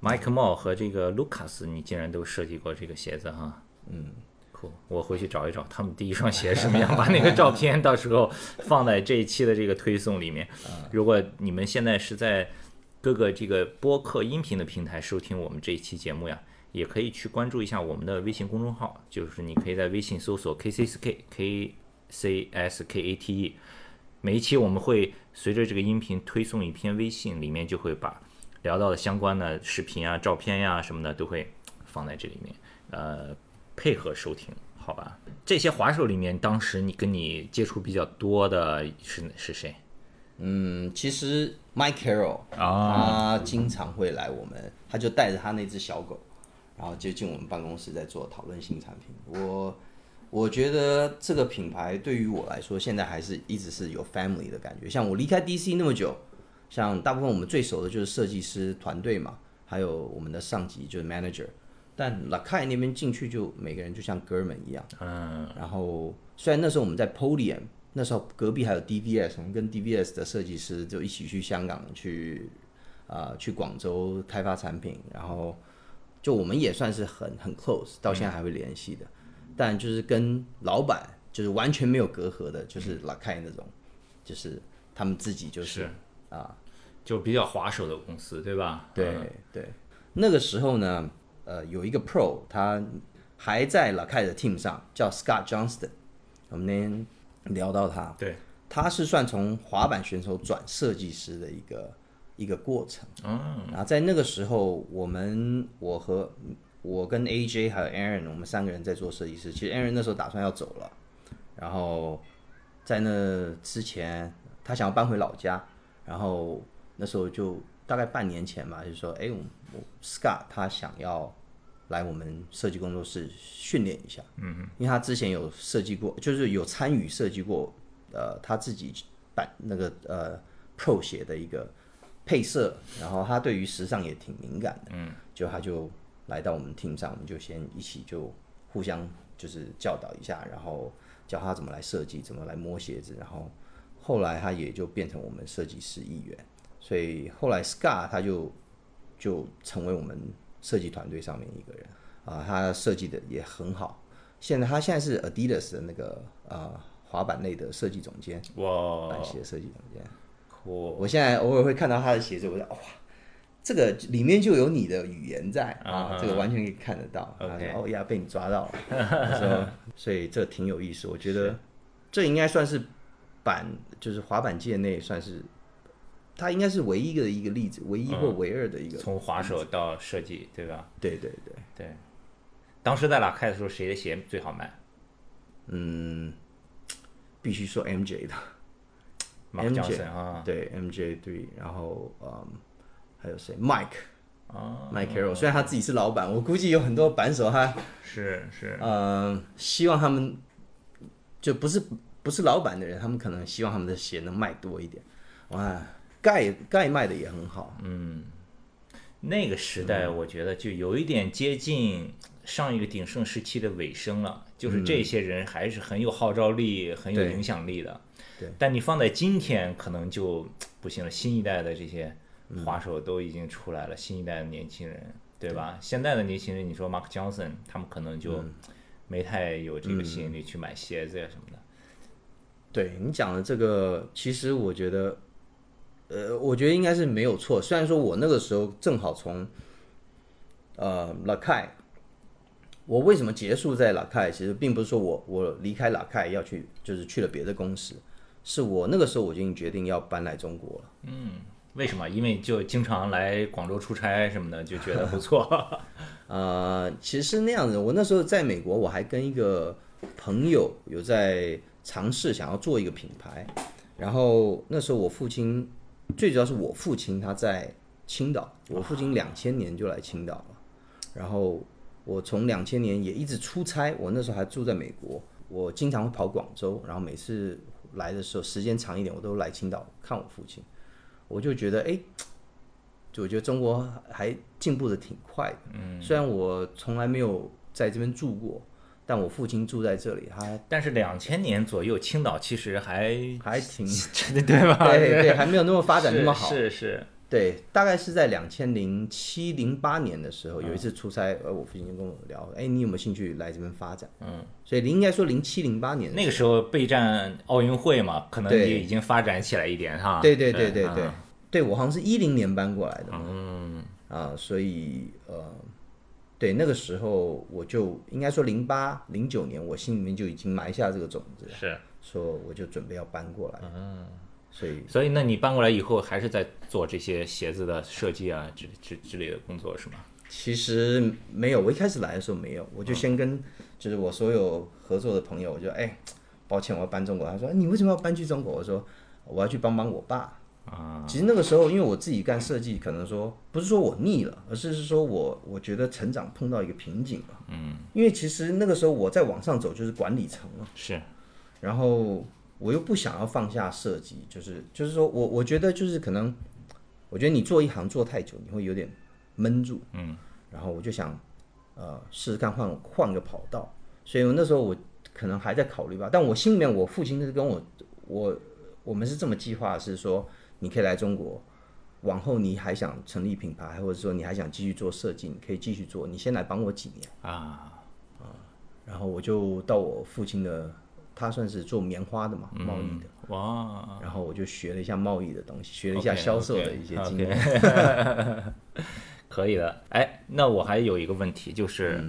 [SPEAKER 1] Mike Mo 和这个 Lucas，你竟然都设计过这个鞋子哈？
[SPEAKER 2] 嗯，
[SPEAKER 1] 酷，我回去找一找他们第一双鞋什么样，把那个照片到时候放在这一期的这个推送里面。如果你们现在是在各个这个播客音频的平台收听我们这一期节目呀，也可以去关注一下我们的微信公众号，就是你可以在微信搜索 KCSK K C S K A T E。每一期我们会随着这个音频推送一篇微信，里面就会把聊到的相关的视频啊、照片呀什么的都会放在这里面，呃，配合收听，好吧？这些滑手里面，当时你跟你接触比较多的是是谁？
[SPEAKER 2] 嗯，其实 Mike Carroll 啊，他经常会来我们，他就带着他那只小狗，然后就进我们办公室在做讨论新产品。我。我觉得这个品牌对于我来说，现在还是一直是有 family 的感觉。像我离开 DC 那么久，像大部分我们最熟的就是设计师团队嘛，还有我们的上级就是 manager。但 Lakai 那边进去就每个人就像哥们一样。嗯。然后虽然那时候我们在 Podium，那时候隔壁还有 DVS，我们跟 DVS 的设计师就一起去香港去啊去广州开发产品，然后就我们也算是很很 close，到现在还会联系的。但就是跟老板就是完全没有隔阂的，就是拉开那种，就是他们自己就是啊，
[SPEAKER 1] 就比较滑手的公司，对吧？
[SPEAKER 2] 对对。那个时候呢，呃，有一个 Pro，他还在拉开的 team 上，叫 Scott Johnston。我们那天聊到他，
[SPEAKER 1] 对，
[SPEAKER 2] 他是算从滑板选手转设计师的一个一个过程。嗯。然后在那个时候，我们我和我跟 AJ 还有 Aaron，我们三个人在做设计师。其实 Aaron 那时候打算要走了，然后在那之前，他想要搬回老家，然后那时候就大概半年前吧，就说，哎，我 Scott 他想要来我们设计工作室训练一下，嗯嗯，因为他之前有设计过，就是有参与设计过，呃，他自己版那个呃 Pro 鞋的一个配色，然后他对于时尚也挺敏感的，嗯，就他就。来到我们 team 上，我们就先一起就互相就是教导一下，然后教他怎么来设计，怎么来摸鞋子，然后后来他也就变成我们设计师一员，所以后来 Scar 他就就成为我们设计团队上面一个人啊，他设计的也很好，现在他现在是 Adidas 的那个呃滑板类的设计总监，
[SPEAKER 1] 哇，
[SPEAKER 2] 板鞋设计总监。
[SPEAKER 1] 我
[SPEAKER 2] 我现在偶尔会看到他的鞋子，我就哇，这个里面就有你的语言在啊，这个完全可以看得到。
[SPEAKER 1] OK，
[SPEAKER 2] 哦呀，被你抓到了，说，所以这挺有意思。我觉得这应该算是板，就是滑板界内算是，它应该是唯一的一个例子，唯一或唯二的一个。
[SPEAKER 1] 从滑手到设计，对吧？
[SPEAKER 2] 对对对
[SPEAKER 1] 对。当时在哪开的时候，谁的鞋最好卖？
[SPEAKER 2] 嗯，必须说 MJ 的。
[SPEAKER 1] MJ 啊，
[SPEAKER 2] 对 MJ 对，然后嗯，还有谁？Mike 啊，Mike Carroll。虽然他自己是老板，我估计有很多板手他
[SPEAKER 1] 是是，
[SPEAKER 2] 呃，希望他们就不是不是老板的人，他们可能希望他们的鞋能卖多一点。哇，盖盖卖的也很好。
[SPEAKER 1] 嗯，那个时代我觉得就有一点接近上一个鼎盛时期的尾声了，就是这些人还是很有号召力、很有影响力的。
[SPEAKER 2] 对，
[SPEAKER 1] 但你放在今天可能就不行了。新一代的这些滑手都已经出来了，新一代的年轻人，对吧？现在的年轻人，你说 Mark Johnson，他们可能就没太有这个吸引力去买鞋子呀什么的。
[SPEAKER 2] 对你讲的这个，其实我觉得，呃，我觉得应该是没有错。虽然说我那个时候正好从呃 l a k a 我为什么结束在 l a k a 其实并不是说我我离开 l a k a 要去，就是去了别的公司。是我那个时候我就已经决定要搬来中国了。
[SPEAKER 1] 嗯，为什么？因为就经常来广州出差什么的，就觉得不错。
[SPEAKER 2] 呃，其实那样子。我那时候在美国，我还跟一个朋友有在尝试想要做一个品牌。然后那时候我父亲，最主要是我父亲他在青岛，我父亲两千年就来青岛了。然后我从两千年也一直出差，我那时候还住在美国，我经常会跑广州，然后每次。来的时候时间长一点，我都来青岛看我父亲，我就觉得哎，就我觉得中国还进步的挺快的。嗯，虽然我从来没有在这边住过，但我父亲住在这里，他
[SPEAKER 1] 但是两千年左右，青岛其实还
[SPEAKER 2] 还挺
[SPEAKER 1] 对吧？
[SPEAKER 2] 对对，还没有那么发展那么好。
[SPEAKER 1] 是是。
[SPEAKER 2] 对，大概是在两千零七零八年的时候，有一次出差，呃，我父亲就跟我聊，哎，你有没有兴趣来这边发展？嗯，所以应该说零七零八年
[SPEAKER 1] 那个时候备战奥运会嘛，可能也已经发展起来一点哈。
[SPEAKER 2] 对对对对对，对我好像是一零年搬过来的。嗯啊，所以呃，对那个时候我就应该说零八零九年，我心里面就已经埋下这个种子，
[SPEAKER 1] 是
[SPEAKER 2] 说我就准备要搬过来。嗯。所以，
[SPEAKER 1] 所以，那你搬过来以后，还是在做这些鞋子的设计啊，之之之类的工作是吗？
[SPEAKER 2] 其实没有，我一开始来的时候没有，我就先跟就是我所有合作的朋友，我就哎，抱歉，我要搬中国。他说你为什么要搬去中国？我说我要去帮帮我爸啊。其实那个时候，因为我自己干设计，可能说不是说我腻了，而是是说我我觉得成长碰到一个瓶颈了。嗯，因为其实那个时候我在往上走就是管理层了。
[SPEAKER 1] 是，
[SPEAKER 2] 然后。我又不想要放下设计，就是就是说我我觉得就是可能，我觉得你做一行做太久，你会有点闷住，嗯，然后我就想，呃，试试看换换个跑道，所以我那时候我可能还在考虑吧，但我心里面我父亲是跟我我我们是这么计划，是说你可以来中国，往后你还想成立品牌，或者说你还想继续做设计，你可以继续做，你先来帮我几年啊啊，然后我就到我父亲的。他算是做棉花的嘛，贸易的。哇。然后我就学了一下贸易的东西，学了一下销售的一些经验。
[SPEAKER 1] 可以的，哎，那我还有一个问题，就是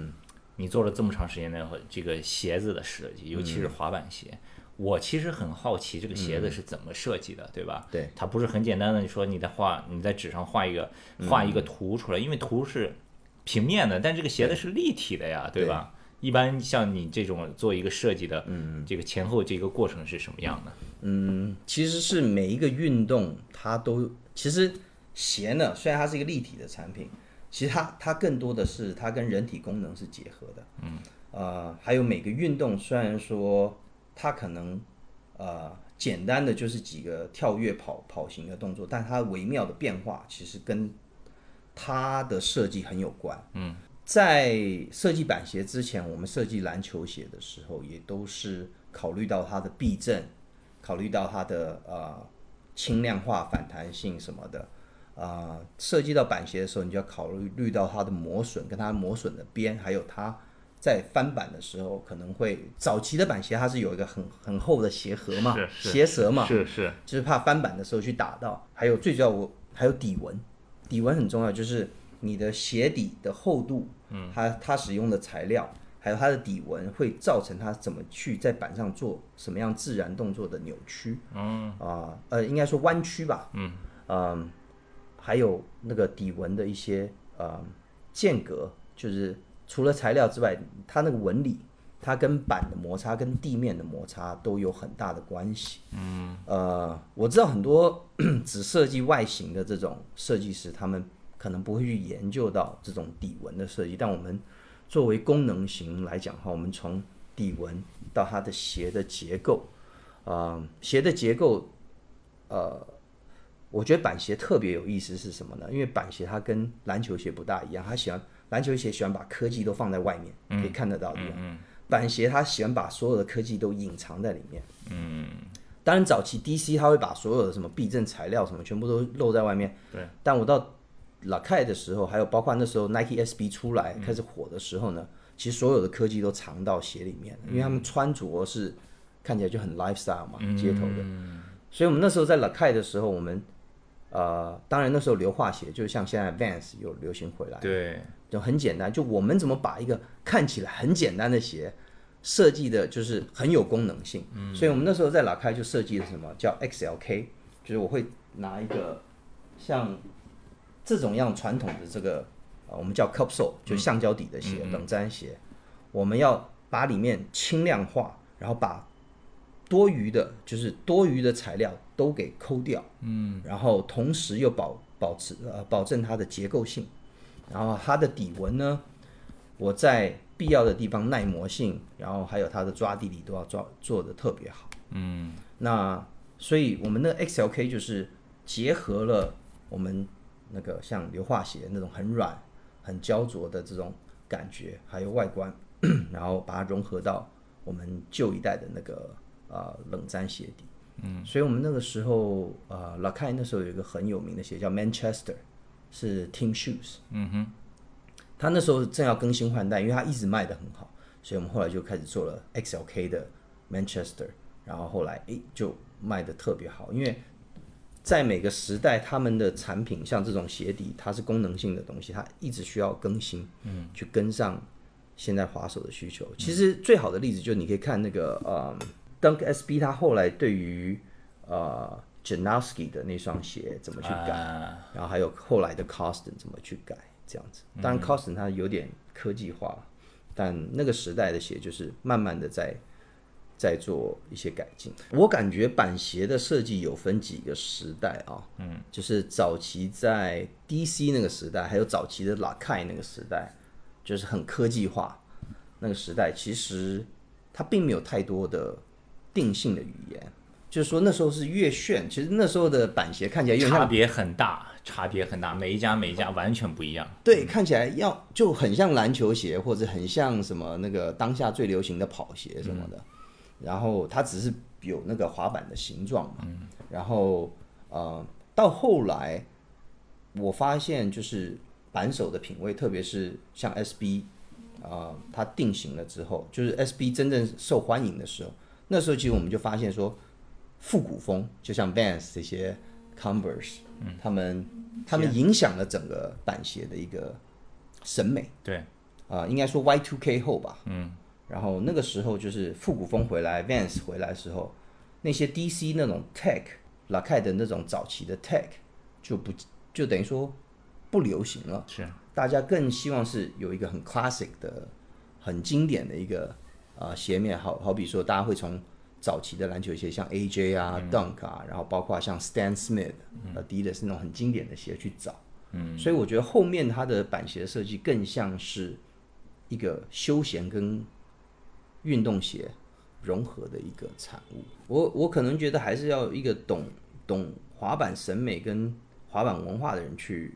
[SPEAKER 1] 你做了这么长时间的这个鞋子的设计，尤其是滑板鞋，我其实很好奇这个鞋子是怎么设计的，对吧？
[SPEAKER 2] 对，
[SPEAKER 1] 它不是很简单的，你说你在画，你在纸上画一个画一个图出来，因为图是平面的，但这个鞋子是立体的呀，对吧？一般像你这种做一个设计的，嗯，这个前后这个过程是什么样的？
[SPEAKER 2] 嗯，其实是每一个运动它都，其实鞋呢，虽然它是一个立体的产品，其实它它更多的是它跟人体功能是结合的，嗯，呃，还有每个运动虽然说它可能呃简单的就是几个跳跃跑跑行的动作，但它微妙的变化其实跟它的设计很有关，嗯。在设计板鞋之前，我们设计篮球鞋的时候，也都是考虑到它的避震，考虑到它的呃轻量化、反弹性什么的。啊，设计到板鞋的时候，你就要考虑虑到它的磨损，跟它磨损的边，还有它在翻板的时候，可能会早期的板鞋它是有一个很很厚的鞋盒嘛，鞋舌嘛，
[SPEAKER 1] 是是，
[SPEAKER 2] 就是怕翻板的时候去打到。还有最主要我还有底纹，底纹很重要，就是你的鞋底的厚度，嗯，它它使用的材料，还有它的底纹会造成它怎么去在板上做什么样自然动作的扭曲，嗯啊呃应该说弯曲吧，嗯。嗯，还有那个底纹的一些呃间隔，就是除了材料之外，它那个纹理，它跟板的摩擦跟地面的摩擦都有很大的关系。嗯，呃，我知道很多 只设计外形的这种设计师，他们可能不会去研究到这种底纹的设计，但我们作为功能型来讲的话，我们从底纹到它的鞋的结构，啊，鞋的结构，呃。我觉得板鞋特别有意思是什么呢？因为板鞋它跟篮球鞋不大一样，它喜欢篮球鞋喜欢把科技都放在外面，可以看得到的。板鞋它喜欢把所有的科技都隐藏在里面。嗯，当然早期 DC 它会把所有的什么避震材料什么全部都露在外面。
[SPEAKER 1] 对。
[SPEAKER 2] 但我到 a k 的时候，还有包括那时候 Nike SB 出来开始火的时候呢，其实所有的科技都藏到鞋里面，因为他们穿着是看起来就很 lifestyle 嘛，街头的。所以我们那时候在 a k 的时候，我们呃，当然那时候硫化鞋就像现在 Vans 有流行回来，
[SPEAKER 1] 对，
[SPEAKER 2] 就很简单。就我们怎么把一个看起来很简单的鞋设计的，就是很有功能性。嗯，所以我们那时候在拉开就设计了什么叫 XLK，就是我会拿一个像这种样传统的这个呃，我们叫 Cup Sole，就橡胶底的鞋，冷粘鞋，我们要把里面轻量化，然后把多余的，就是多余的材料。都给抠掉，嗯，然后同时又保保持呃保证它的结构性，然后它的底纹呢，我在必要的地方耐磨性，然后还有它的抓地力都要抓做的特别好，嗯，那所以我们的 XLK 就是结合了我们那个像硫化鞋那种很软很焦灼的这种感觉，还有外观，然后把它融合到我们旧一代的那个呃冷粘鞋底。嗯，所以我们那个时候，呃，老开那时候有一个很有名的鞋叫 Manchester，是 Team Shoes。嗯哼，他那时候正要更新换代，因为他一直卖的很好，所以我们后来就开始做了 XLK 的 Manchester，然后后来诶就卖的特别好，因为在每个时代他们的产品，像这种鞋底，它是功能性的东西，它一直需要更新，嗯，去跟上现在滑手的需求。其实最好的例子就是你可以看那个，呃。Dunk SB 它后来对于呃 Janowski 的那双鞋怎么去改，然后还有后来的 Coston 怎么去改，这样子。当然 Coston 它有点科技化，但那个时代的鞋就是慢慢的在在做一些改进。我感觉板鞋的设计有分几个时代啊，嗯，就是早期在 DC 那个时代，还有早期的 l a k a i 那个时代，就是很科技化那个时代，其实它并没有太多的。定性的语言，就是说那时候是越炫，其实那时候的板鞋看起来
[SPEAKER 1] 差别很大，差别很大，每一家每一家完全不一样。
[SPEAKER 2] 对，看起来要就很像篮球鞋，或者很像什么那个当下最流行的跑鞋什么的。然后它只是有那个滑板的形状嘛。然后呃，到后来我发现就是板手的品味，特别是像 SB 啊，它定型了之后，就是 SB 真正受欢迎的时候。那时候其实我们就发现说，复古风就像 Vans 这些 Converse，嗯，他们他们影响了整个板鞋的一个审美。
[SPEAKER 1] 对，
[SPEAKER 2] 啊，应该说 Y2K 后吧，嗯，然后那个时候就是复古风回来，Vans 回来的时候，那些 DC 那种 Tech、l a k 的那种早期的 Tech 就不就等于说不流行了。
[SPEAKER 1] 是，
[SPEAKER 2] 大家更希望是有一个很 classic 的、很经典的一个。啊，鞋面好好比说，大家会从早期的篮球鞋，像 AJ 啊、Dunk 啊，然后包括像 Stan Smith、Adidas 那种很经典的鞋去找。嗯，所以我觉得后面它的板鞋设计更像是一个休闲跟运动鞋融合的一个产物。我我可能觉得还是要一个懂懂滑板审美跟滑板文化的人去。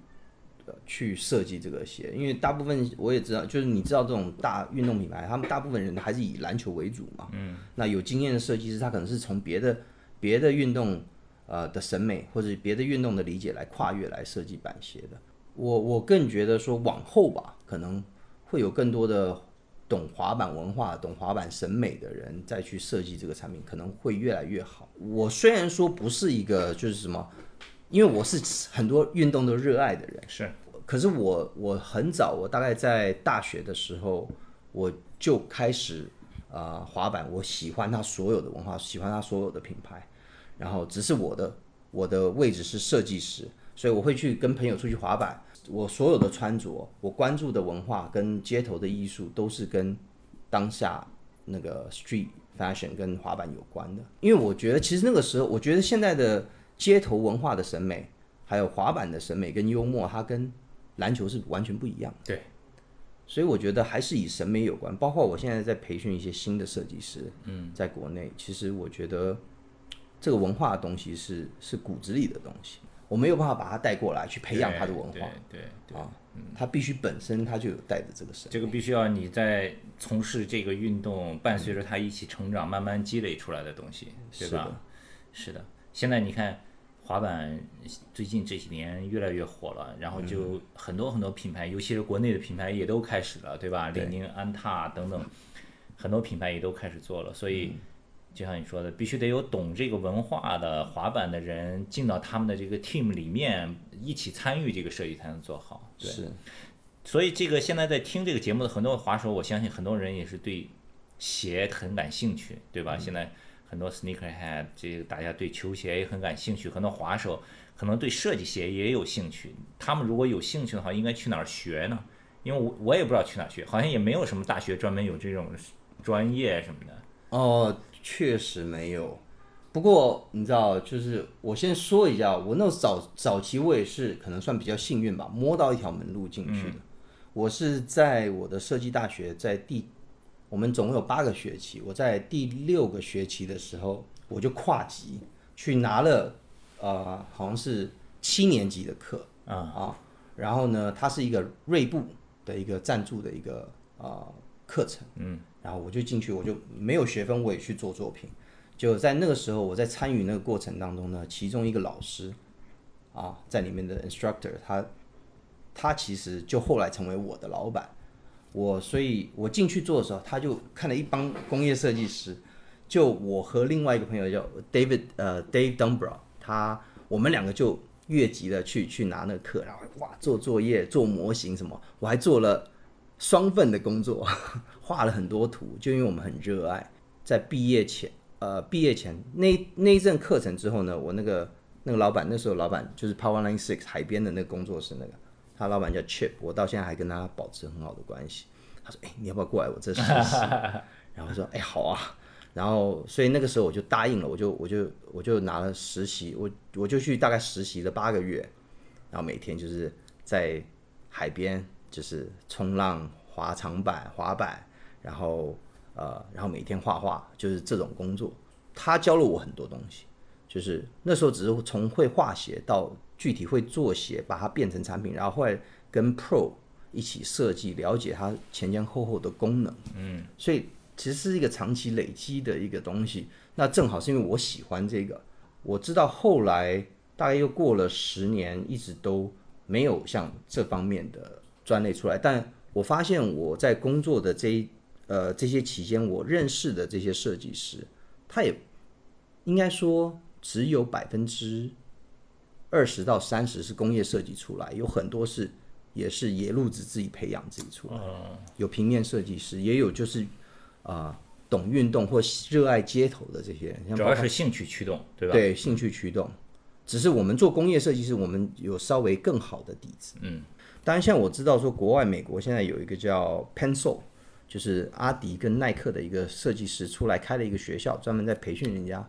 [SPEAKER 2] 去设计这个鞋，因为大部分我也知道，就是你知道这种大运动品牌，他们大部分人还是以篮球为主嘛。嗯。那有经验的设计师，他可能是从别的别的运动呃的审美或者别的运动的理解来跨越来设计板鞋的。我我更觉得说往后吧，可能会有更多的懂滑板文化、懂滑板审美的人再去设计这个产品，可能会越来越好。我虽然说不是一个就是什么，因为我是很多运动都热爱的人，
[SPEAKER 1] 是，
[SPEAKER 2] 可是我我很早，我大概在大学的时候我就开始啊滑板，我喜欢它所有的文化，喜欢它所有的品牌，然后只是我的我的位置是设计师，所以我会去跟朋友出去滑板。我所有的穿着，我关注的文化跟街头的艺术，都是跟当下那个 street fashion 跟滑板有关的。因为我觉得，其实那个时候，我觉得现在的街头文化的审美，还有滑板的审美跟幽默，它跟篮球是完全不一样。
[SPEAKER 1] 对，
[SPEAKER 2] 所以我觉得还是以审美有关。包括我现在在培训一些新的设计师，嗯，在国内，其实我觉得这个文化的东西是是骨子里的东西。我没有办法把他带过来去培养他的文化，
[SPEAKER 1] 对对
[SPEAKER 2] 啊，他必须本身他就有带着这个神。
[SPEAKER 1] 这个必须要你在从事这个运动，伴随着他一起成长，慢慢积累出来的东西，对吧？是的。现在你看滑板最近这几年越来越火了，然后就很多很多品牌，尤其是国内的品牌也都开始了，对吧？李宁、安踏等等，很多品牌也都开始做了，所以。就像你说的，必须得有懂这个文化的滑板的人进到他们的这个 team 里面，一起参与这个设计才能做好。
[SPEAKER 2] 是，
[SPEAKER 1] 所以这个现在在听这个节目的很多滑手，我相信很多人也是对鞋很感兴趣，对吧？现在很多 sneakerhead，这个大家对球鞋也很感兴趣，很多滑手可能对设计鞋也有兴趣。他们如果有兴趣的话，应该去哪儿学呢？因为我我也不知道去哪儿学，好像也没有什么大学专门有这种专业什么的。
[SPEAKER 2] 哦。确实没有，不过你知道，就是我先说一下，我那早早期我也是可能算比较幸运吧，摸到一条门路进去的。我是在我的设计大学，在第我们总共有八个学期，我在第六个学期的时候，我就跨级去拿了，呃，好像是七年级的课啊啊，然后呢，它是一个锐步的一个赞助的一个啊课程，嗯。然后我就进去，我就没有学分，我也去做作品。就在那个时候，我在参与那个过程当中呢，其中一个老师啊，在里面的 instructor，他他其实就后来成为我的老板。我所以，我进去做的时候，他就看了一帮工业设计师，就我和另外一个朋友叫 David，呃，Dave Dumbrow，他我们两个就越级的去去拿那个课，然后哇，做作业、做模型什么，我还做了双份的工作。画了很多图，就因为我们很热爱。在毕业前，呃，毕业前那那一阵课程之后呢，我那个那个老板，那时候老板就是 Power Line Six 海边的那个工作室，那个他老板叫 Chip，我到现在还跟他保持很好的关系。他说：“哎，你要不要过来我这实习？” 然后说：“哎，好啊。”然后所以那个时候我就答应了，我就我就我就拿了实习，我我就去大概实习了八个月，然后每天就是在海边就是冲浪、滑长板、滑板。然后，呃，然后每天画画，就是这种工作。他教了我很多东西，就是那时候只是从会画鞋到具体会做鞋，把它变成产品，然后后来跟 Pro 一起设计，了解它前前后后的功能。嗯，所以其实是一个长期累积的一个东西。那正好是因为我喜欢这个，我知道后来大概又过了十年，一直都没有像这方面的专类出来。但我发现我在工作的这一呃，这些期间我认识的这些设计师，他也应该说只有百分之二十到三十是工业设计出来，有很多是也是野路子自己培养自己出来。有平面设计师，也有就是啊懂运动或热爱街头的这些人，
[SPEAKER 1] 主要是兴趣驱动，对吧？
[SPEAKER 2] 对，兴趣驱动。只是我们做工业设计师，我们有稍微更好的底子。嗯，当然，像我知道说国外美国现在有一个叫 Pencil。就是阿迪跟耐克的一个设计师出来开了一个学校，专门在培训人家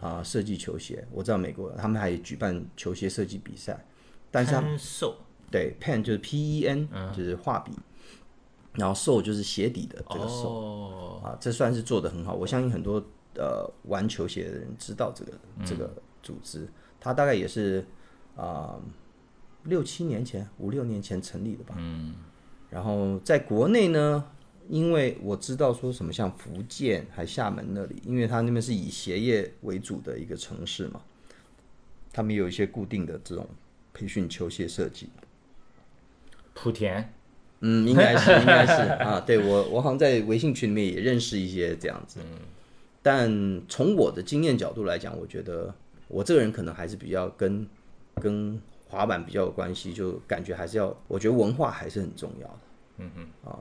[SPEAKER 2] 啊设计球鞋。我知道美国他们还举办球鞋设计比赛，但是他们对 pen 就是 P E N 就是画笔，然后 sole 就是鞋底的这个 sole 啊，这算是做的很好。我相信很多呃玩球鞋的人知道这个这个组织，它大概也是啊六七年前五六年前成立的吧。嗯，然后在国内呢。因为我知道说什么像福建还厦门那里，因为他那边是以鞋业为主的一个城市嘛，他们有一些固定的这种培训球鞋设计。
[SPEAKER 1] 莆田，
[SPEAKER 2] 嗯，应该是，应该是 啊。对我，我好像在微信群里面也认识一些这样子。嗯，但从我的经验角度来讲，我觉得我这个人可能还是比较跟跟滑板比较有关系，就感觉还是要，我觉得文化还是很重要的。嗯嗯，啊，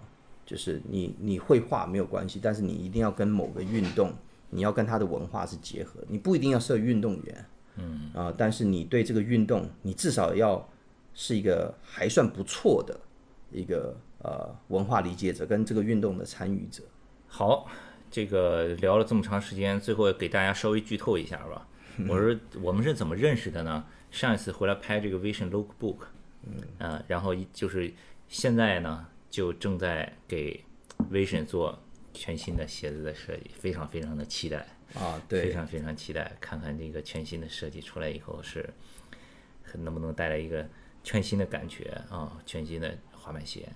[SPEAKER 2] 就是你你会画没有关系，但是你一定要跟某个运动，你要跟它的文化是结合，你不一定要设运动员。嗯啊，但是你对这个运动，你至少要是一个还算不错的。一个呃文化理解者跟这个运动的参与者。
[SPEAKER 1] 好，这个聊了这么长时间，最后给大家稍微剧透一下吧。我说我们是怎么认识的呢？上一次回来拍这个 Vision Lookbook，嗯，然后就是现在呢就正在给 Vision 做全新的鞋子的设计，非常非常的期待
[SPEAKER 2] 啊，对，
[SPEAKER 1] 非常非常期待，看看这个全新的设计出来以后是能不能带来一个全新的感觉啊，全新的。滑板鞋，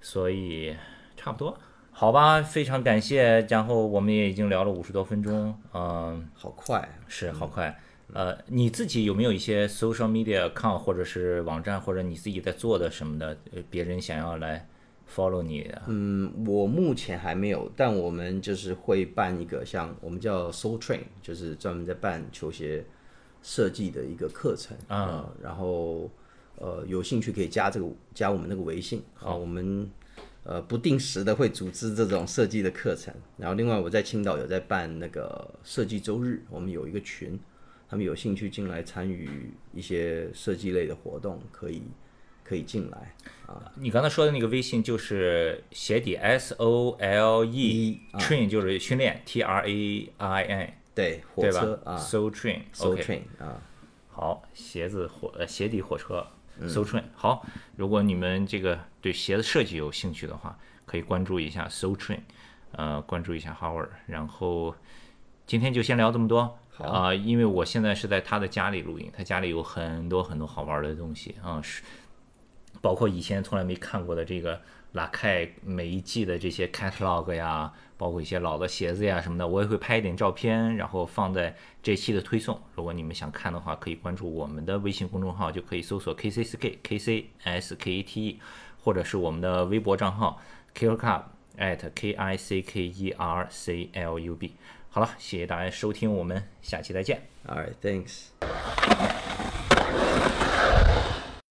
[SPEAKER 1] 所以差不多，好吧，非常感谢。然后我们也已经聊了五十多分钟，嗯，
[SPEAKER 2] 好快，
[SPEAKER 1] 是好快。呃，你自己有没有一些 social media account 或者是网站，或者你自己在做的什么的？呃别人想要来 follow 你的？
[SPEAKER 2] 嗯，我目前还没有，但我们就是会办一个像我们叫 Soul Train，就是专门在办球鞋设计的一个课程啊，然后。呃，有兴趣可以加这个加我们那个微信啊，我们呃不定时的会组织这种设计的课程。然后另外我在青岛有在办那个设计周日，我们有一个群，他们有兴趣进来参与一些设计类的活动，可以可以进来。啊。
[SPEAKER 1] 你刚才说的那个微信就是鞋底 S O L E train 就是训练 T R A I N
[SPEAKER 2] 对火车啊
[SPEAKER 1] ，So train
[SPEAKER 2] So train 啊，
[SPEAKER 1] 好鞋子火呃鞋底火车。So Train 好，如果你们这个对鞋子设计有兴趣的话，可以关注一下 So Train，呃，关注一下 Howard。然后今天就先聊这么多啊，因为我现在是在他的家里录音，他家里有很多很多好玩的东西啊，是包括以前从来没看过的这个拉开每一季的这些 catalog 呀。包括一些老的鞋子呀什么的，我也会拍一点照片，然后放在这期的推送。如果你们想看的话，可以关注我们的微信公众号，就可以搜索 K C S K K C S K A T E，或者是我们的微博账号 k i l l c u b at K I C K E R C L U B。好了，谢谢大家收听，我们下期再见。
[SPEAKER 2] All right, thanks.